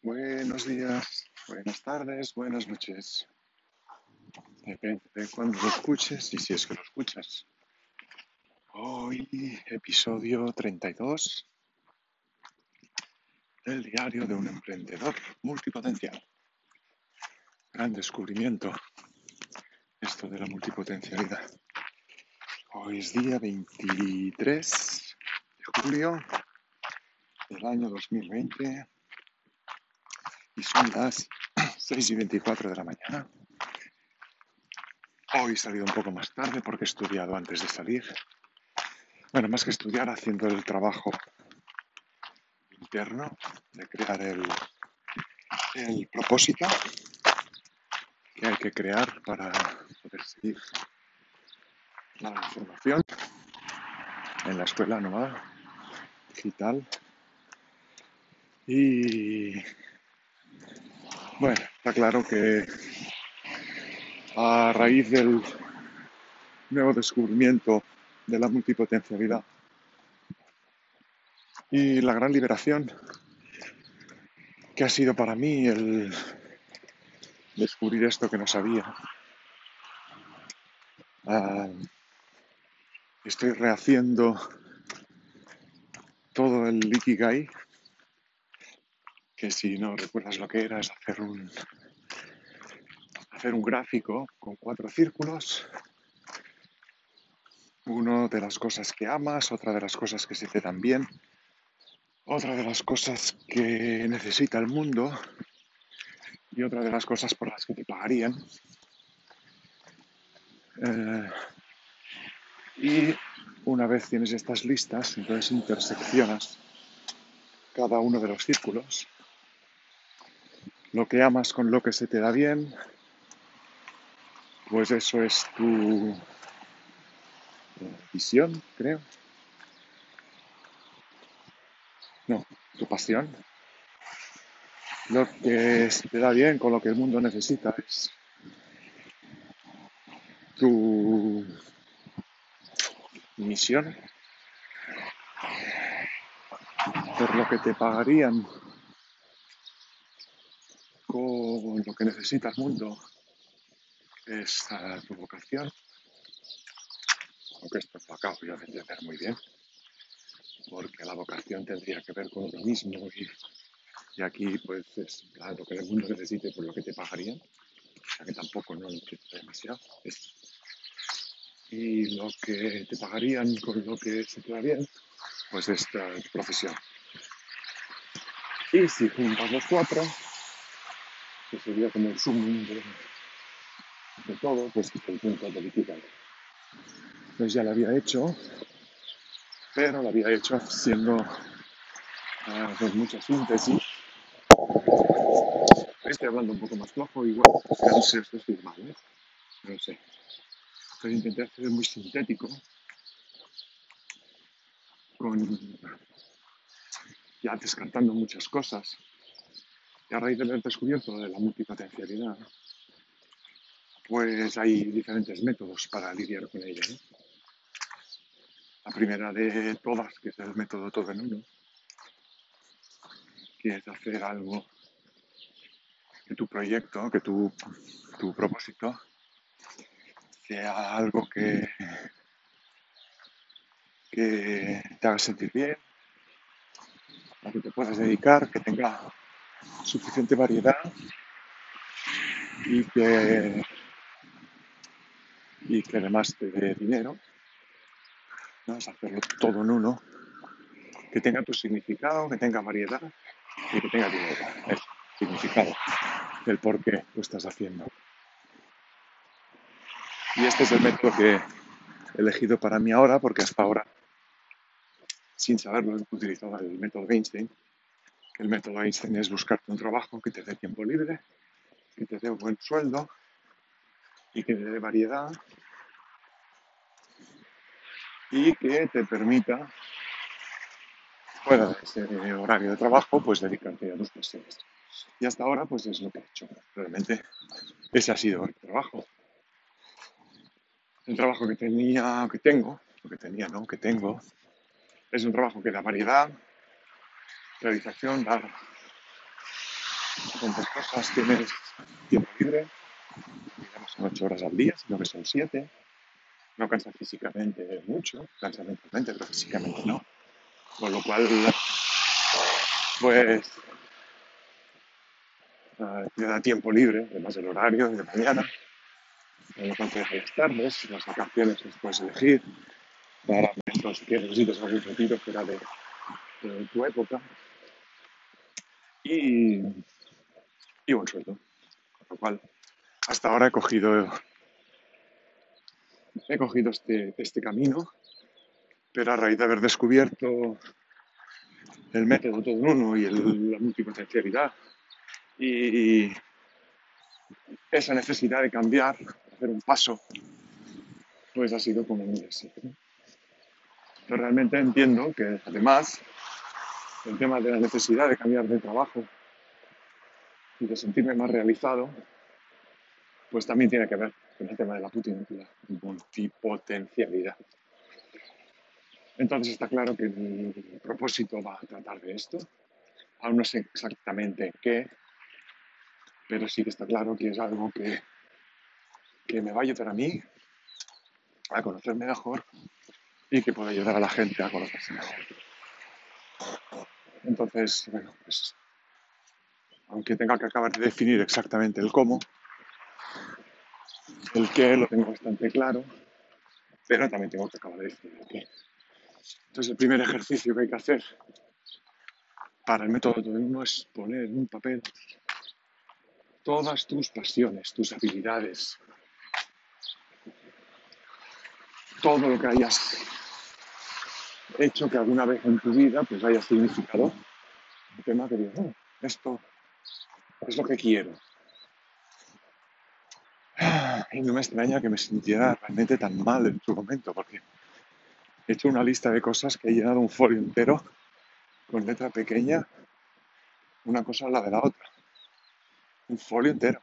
Buenos días, buenas tardes, buenas noches. Depende de cuándo lo escuches y si es que lo escuchas. Hoy, episodio 32 del diario de un emprendedor multipotencial. Gran descubrimiento esto de la multipotencialidad. Hoy es día 23 de julio del año 2020 y son las 6 y 24 de la mañana. Hoy he salido un poco más tarde porque he estudiado antes de salir. Bueno, más que estudiar, haciendo el trabajo interno de crear el, el propósito que hay que crear para poder seguir la formación en la escuela nueva digital. Y bueno, está claro que a raíz del nuevo descubrimiento de la multipotencialidad y la gran liberación que ha sido para mí el descubrir esto que no sabía. Uh, estoy rehaciendo todo el Ikigai que si no recuerdas lo que era, es hacer un, hacer un gráfico con cuatro círculos. Uno de las cosas que amas, otra de las cosas que se te dan bien, otra de las cosas que necesita el mundo y otra de las cosas por las que te pagarían. Eh, y una vez tienes estas listas, entonces interseccionas cada uno de los círculos lo que amas con lo que se te da bien, pues eso es tu visión, creo. No, tu pasión. Lo que se te da bien con lo que el mundo necesita es tu misión. Por lo que te pagarían con lo que necesita el mundo es tu vocación, aunque esto acabo yo de entender muy bien, porque la vocación tendría que ver con lo mismo y, aquí pues es lo que el mundo necesite por lo que te pagarían, o sea que tampoco no lo entiendo demasiado. y lo que te pagarían con lo que se te da bien, pues es tu profesión. Y si juntas los cuatro, que sería como el zoom de, todo, pues el punto de liquidar. Pues ya lo había hecho, pero lo había hecho haciendo uh, pues mucha síntesis. Estoy hablando un poco más flojo, igual, no sé, esto es mal, ¿eh? No sé. Pero intenté hacer muy sintético, con ya descartando muchas cosas y a raíz del descubierto de la multipotencialidad, pues hay diferentes métodos para lidiar con ella. La primera de todas, que es el método todo en uno, que es hacer algo que tu proyecto, que tu, tu propósito sea algo que, que te haga sentir bien, a que te puedas dedicar, que tenga suficiente variedad y que, y que además te dé dinero. ¿no? Es hacerlo todo en uno, que tenga tu significado, que tenga variedad y que tenga dinero, el significado del por qué lo estás haciendo. Y este es el método que he elegido para mí ahora, porque hasta ahora, sin saberlo, he utilizado el método Einstein, el método Einstein es buscarte un trabajo que te dé tiempo libre, que te dé un buen sueldo y que te dé variedad y que te permita, fuera de ese horario de trabajo, pues dedicarte a tus pasiones. Y hasta ahora, pues es lo que he hecho. Realmente ese ha sido el trabajo. El trabajo que tenía, que tengo, lo que tenía, ¿no? Que tengo, es un trabajo que da variedad, realización, dar diferentes cosas, tienes tiempo libre, digamos son ocho horas al día, sino que son siete, no cansa físicamente mucho, cansa mentalmente, pero físicamente no. Con lo cual, pues, uh, te da tiempo libre, además del horario de mañana, con lo cual te las tardes, las vacaciones las puedes elegir, para momentos que necesites algún retiro fuera de, de tu época. Y, y buen sueldo. Con lo cual, hasta ahora he cogido he cogido este, este camino, pero a raíz de haber descubierto el método todo en uno y el- la multipotencialidad y esa necesidad de cambiar, hacer un paso, pues ha sido como éxito. ¿no? Pero realmente entiendo que además el tema de la necesidad de cambiar de trabajo y de sentirme más realizado, pues también tiene que ver con el tema de la multipotencialidad. Entonces está claro que mi propósito va a tratar de esto. Aún no sé exactamente qué, pero sí que está claro que es algo que, que me va a ayudar a mí a conocerme mejor y que puede ayudar a la gente a conocerse mejor. Entonces, bueno, pues aunque tenga que acabar de definir exactamente el cómo, el qué lo tengo bastante claro, pero también tengo que acabar de definir el qué. Entonces el primer ejercicio que hay que hacer para el método todo en uno es poner en un papel todas tus pasiones, tus habilidades, todo lo que hayas hecho que alguna vez en tu vida pues haya significado un tema que "Oh, esto es lo que quiero. Y no me extraña que me sintiera realmente tan mal en su momento, porque he hecho una lista de cosas que he llenado un folio entero con letra pequeña, una cosa al lado de la otra. Un folio entero.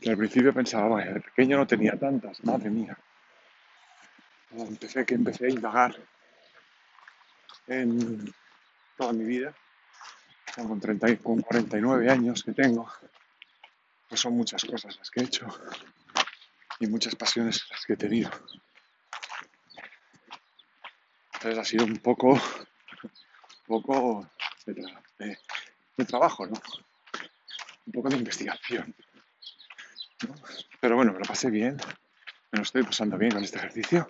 Que al principio pensaba, "Vaya, de pequeño no tenía tantas, madre mía. Empecé que empecé a indagar en toda mi vida, con, 30 y- con 49 años que tengo, pues son muchas cosas las que he hecho y muchas pasiones las que he tenido. Entonces ha sido un poco, un poco de, tra- de- de trabajo, ¿no? Un poco de investigación. Pero bueno, me lo pasé bien, me lo estoy pasando bien con este ejercicio.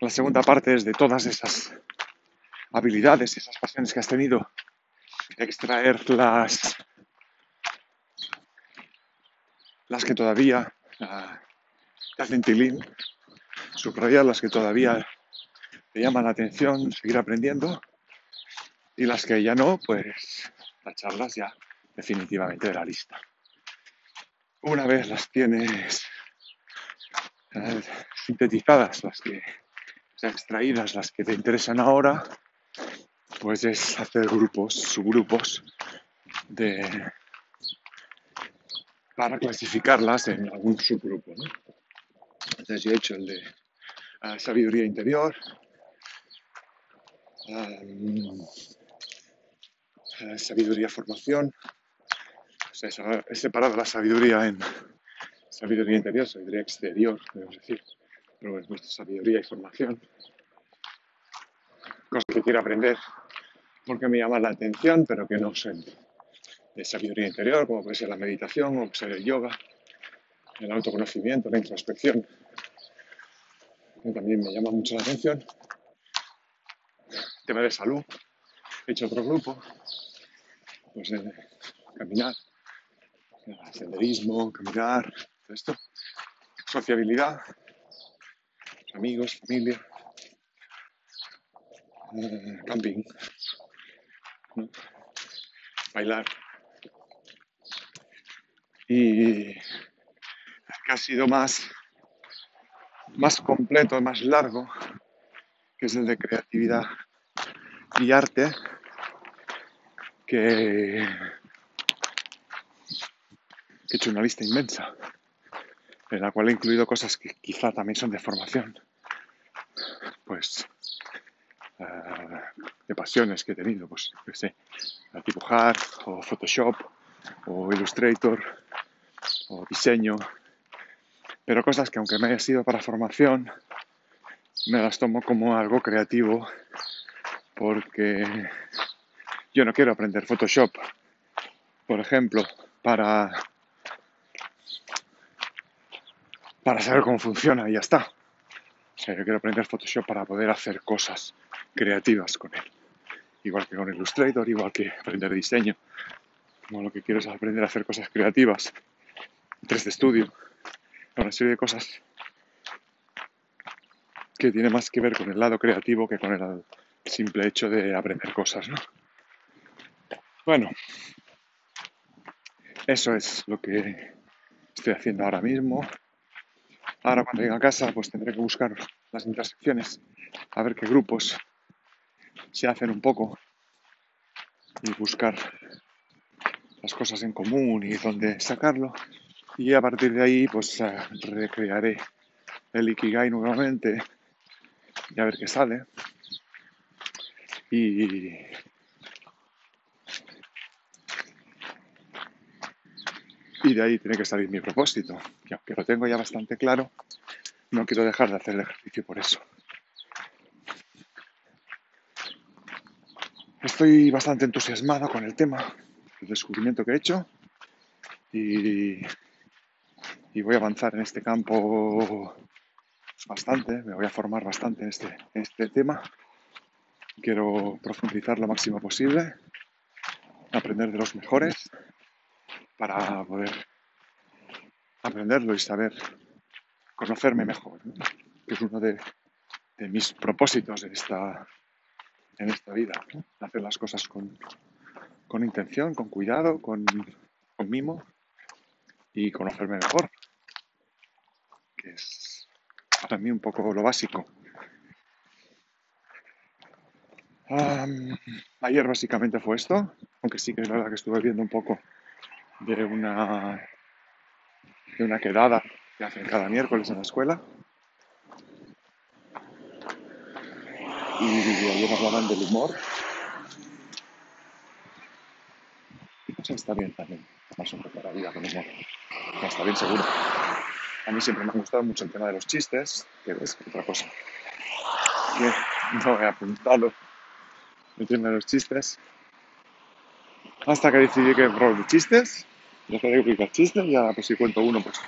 La segunda parte es de todas esas habilidades, esas pasiones que has tenido, extraer las, que todavía ah, te hacen tilín, subrayar las que todavía te llaman la atención, seguir aprendiendo, y las que ya no, pues tacharlas ya definitivamente de la lista. Una vez las tienes eh, sintetizadas, las que, extraídas, las que te interesan ahora, pues es hacer grupos, subgrupos de, para clasificarlas en algún subgrupo. ¿no? Entonces yo he hecho el de ah, sabiduría interior, ah, ah, sabiduría formación, o sea, he separado la sabiduría en sabiduría interior, sabiduría exterior, debemos decir, pero he puesto sabiduría y formación, cosas que quiero aprender porque me llama la atención, pero que no sé de sabiduría interior, como puede ser la meditación, o ser el yoga, el autoconocimiento, la introspección, también me llama mucho la atención. Tema de salud, he hecho otro grupo, pues eh, caminar, senderismo, caminar, todo esto, sociabilidad, amigos, familia, camping, ¿no? bailar. Y que ha sido más, más completo, más largo, que es el de creatividad y arte, que he hecho una lista inmensa, en la cual he incluido cosas que quizá también son de formación. Pues de pasiones que he tenido, pues, qué sé, dibujar, o Photoshop, o Illustrator, o diseño, pero cosas que aunque me haya sido para formación, me las tomo como algo creativo, porque yo no quiero aprender Photoshop, por ejemplo, para, para saber cómo funciona y ya está. O sea, yo quiero aprender Photoshop para poder hacer cosas creativas con él. Igual que con Illustrator, igual que aprender diseño. Como lo que quiero es aprender a hacer cosas creativas. 3D Studio. Una serie de cosas que tiene más que ver con el lado creativo que con el simple hecho de aprender cosas, ¿no? Bueno, eso es lo que estoy haciendo ahora mismo. Ahora cuando llegue a casa pues tendré que buscar las intersecciones, a ver qué grupos se hacen un poco y buscar las cosas en común y dónde sacarlo. Y a partir de ahí pues eh, recrearé el Ikigai nuevamente y a ver qué sale. Y de ahí tiene que salir mi propósito. Y aunque lo tengo ya bastante claro, no quiero dejar de hacer el ejercicio por eso. Estoy bastante entusiasmado con el tema, el descubrimiento que he hecho y, voy a avanzar en este campo bastante, me voy a formar bastante en este, en este tema. Quiero profundizar lo máximo posible, aprender de los mejores para poder aprenderlo y saber conocerme mejor, que es uno de, mis propósitos en esta, en esta vida, hacer las cosas con, intención, con cuidado, con, con, mimo y conocerme mejor, que es para mí un poco lo básico. ayer básicamente fue esto, aunque sí que es verdad que estuve viendo un poco de una, de una quedada que hacen cada miércoles en la escuela. Y ayer hablaban del humor. Pues está bien también, más un poco la vida con humor. está bien seguro. A mí siempre me ha gustado mucho el tema de los chistes, que es otra cosa. Que no he apuntado el tema de los chistes. Hasta que decidí que probar de chistes Dejé de publicar chistes y ahora pues si cuento uno, pues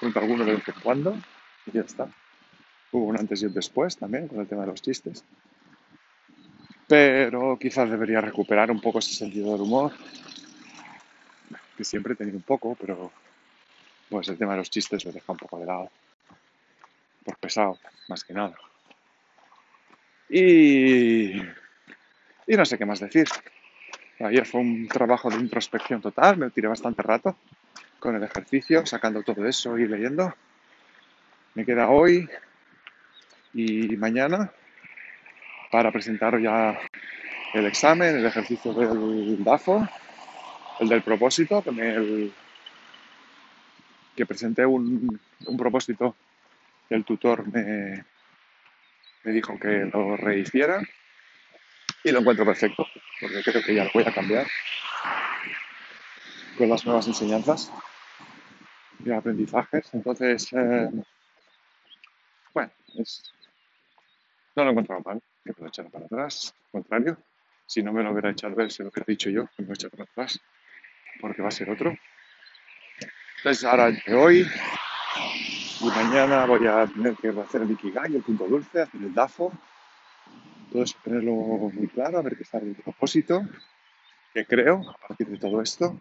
cuento alguno de vez en cuando y ya está. Hubo un antes y un después también con el tema de los chistes. Pero quizás debería recuperar un poco ese sentido del humor, que siempre he tenido un poco, pero pues el tema de los chistes lo deja un poco de lado. Por pesado, más que nada. Y, y no sé qué más decir. Ayer fue un trabajo de introspección total, me tiré bastante rato con el ejercicio, sacando todo eso y leyendo. Me queda hoy y mañana para presentar ya el examen, el ejercicio del DAFO, el del propósito, que, presenté un, un propósito el tutor me dijo que lo rehiciera y lo encuentro perfecto, porque creo que ya lo voy a cambiar con las nuevas enseñanzas y aprendizajes. Entonces, eh, bueno, no lo encuentro mal, que puedo echar para atrás, al contrario, si no me lo hubiera echado él, se lo hubiera dicho yo, que me lo he para atrás, porque va a ser otro. Entonces, ahora entre hoy y mañana voy a tener que hacer el Ikigai, el punto dulce, hacer el DAFO, todo eso tenerlo muy claro, a ver qué está el propósito, que creo a partir de todo esto.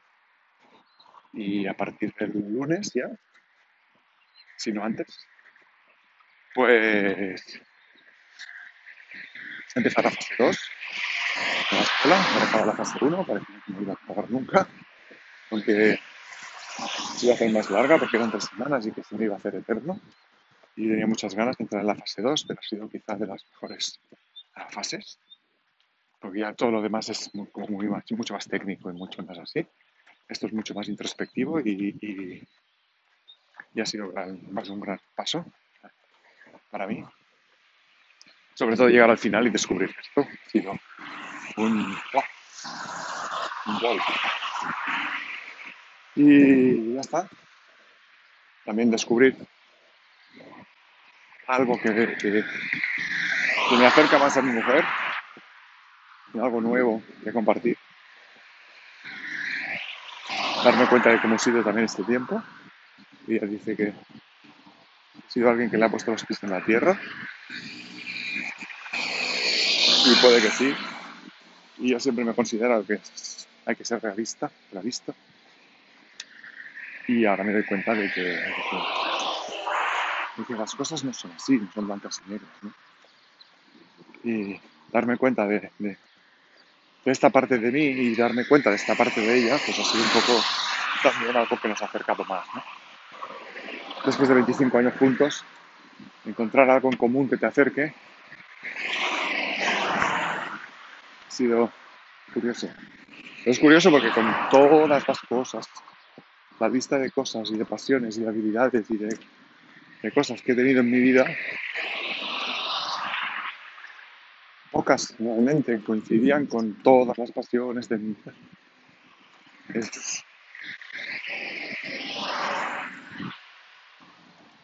Y a partir del lunes ya, si no antes, pues empezar la fase 2 de la escuela, acaba la fase 1, parece que no iba a acabar nunca, aunque se iba a hacer más larga porque eran tres semanas y que se me iba a hacer eterno. Y tenía muchas ganas de entrar en la fase 2, pero ha sido quizás de las mejores fases, porque ya todo lo demás es como muy mucho más técnico y mucho más así. Esto es mucho más introspectivo y, y, ha sido un gran paso para mí. sobre todo llegar al final y descubrir esto. Ha sido un, un gol. Y ya está. También descubrir algo que, que, me acerca más a mi mujer, algo nuevo que compartir. Darme cuenta de cómo he sido también este tiempo. Ella dice que he sido alguien que le ha puesto los pies en la tierra. Y puede que sí. Y yo siempre me considero que hay que ser realista, realista. Y ahora me doy cuenta de que, de que, las cosas no son así, no son blancas y negras. ¿no? Y darme cuenta de, esta parte de mí y darme cuenta de esta parte de ella, pues ha sido un poco también algo que nos ha acercado más. Después de 25 años juntos, encontrar algo en común que te acerque ha sido curioso. Es curioso porque con todas las cosas, la lista de cosas y de pasiones y de habilidades y de, de cosas que he tenido en mi vida, pocas realmente coincidían con todas las pasiones de mi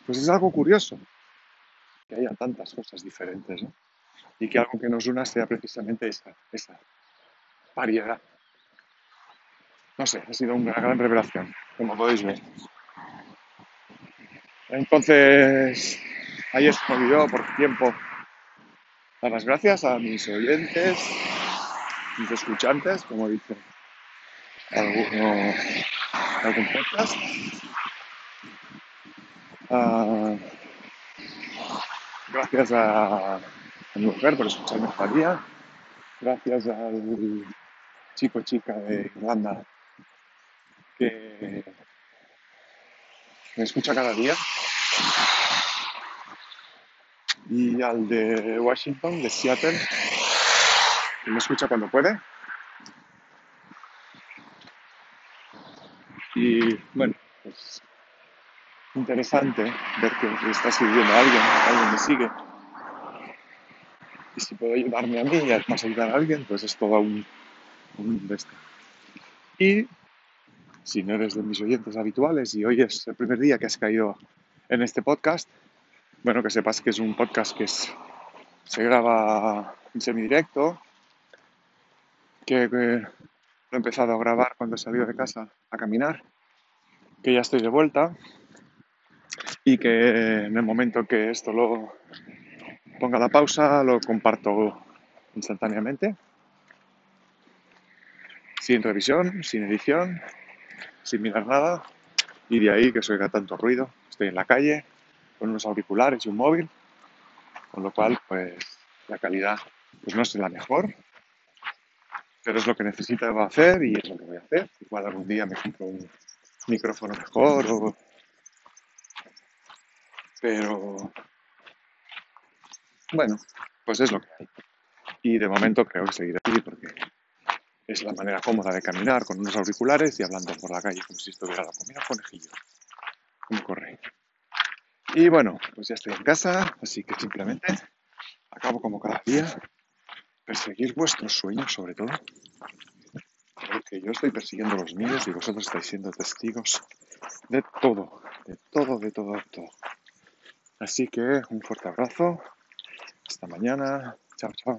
pues es algo curioso que haya tantas cosas diferentes ¿no? y que algo que nos una sea precisamente esa, esa variedad. No sé, ha sido una gran revelación, como podéis ver. Entonces, se me olvidó por tiempo dar las gracias a mis oyentes, mis escuchantes, como dice alguno, algún podcast. Uh, gracias a, a, mi mujer por escucharme cada día. Gracias al chico chica de Irlanda que me escucha cada día. Y al de Washington, de Seattle, que me escucha cuando puede. Y bueno, pues interesante ver que está sirviendo a alguien, alguien me sigue. Y si puedo ayudarme a mí y además ayudar a alguien, pues es todo un, un de. Y si no eres de mis oyentes habituales y hoy es el primer día que has caído en este podcast, bueno, que sepas que es un podcast que se graba en semidirecto, que, lo he empezado a grabar cuando he salido de casa a caminar, que ya estoy de vuelta y que en el momento que esto lo ponga la pausa lo comparto instantáneamente, sin revisión, sin edición, sin mirar nada y de ahí que se oiga tanto ruido. Estoy en la calle con unos auriculares y un móvil, con lo cual pues la calidad pues no es la mejor, pero es lo que necesito hacer y es lo que voy a hacer. Igual algún día me compro un micrófono mejor o... Pero bueno, pues es lo que hay. Y de momento creo que seguiré así porque es la manera cómoda de caminar con unos auriculares y hablando por la calle como si estuviera la comida conejillo. Como corre. Y bueno, pues ya estoy en casa, así que simplemente acabo como cada día perseguir vuestros sueños sobre todo. Porque yo estoy persiguiendo los míos y vosotros estáis siendo testigos de todo, de todo, de todo, de todo. Así que un fuerte abrazo. Hasta mañana. Chao, chao.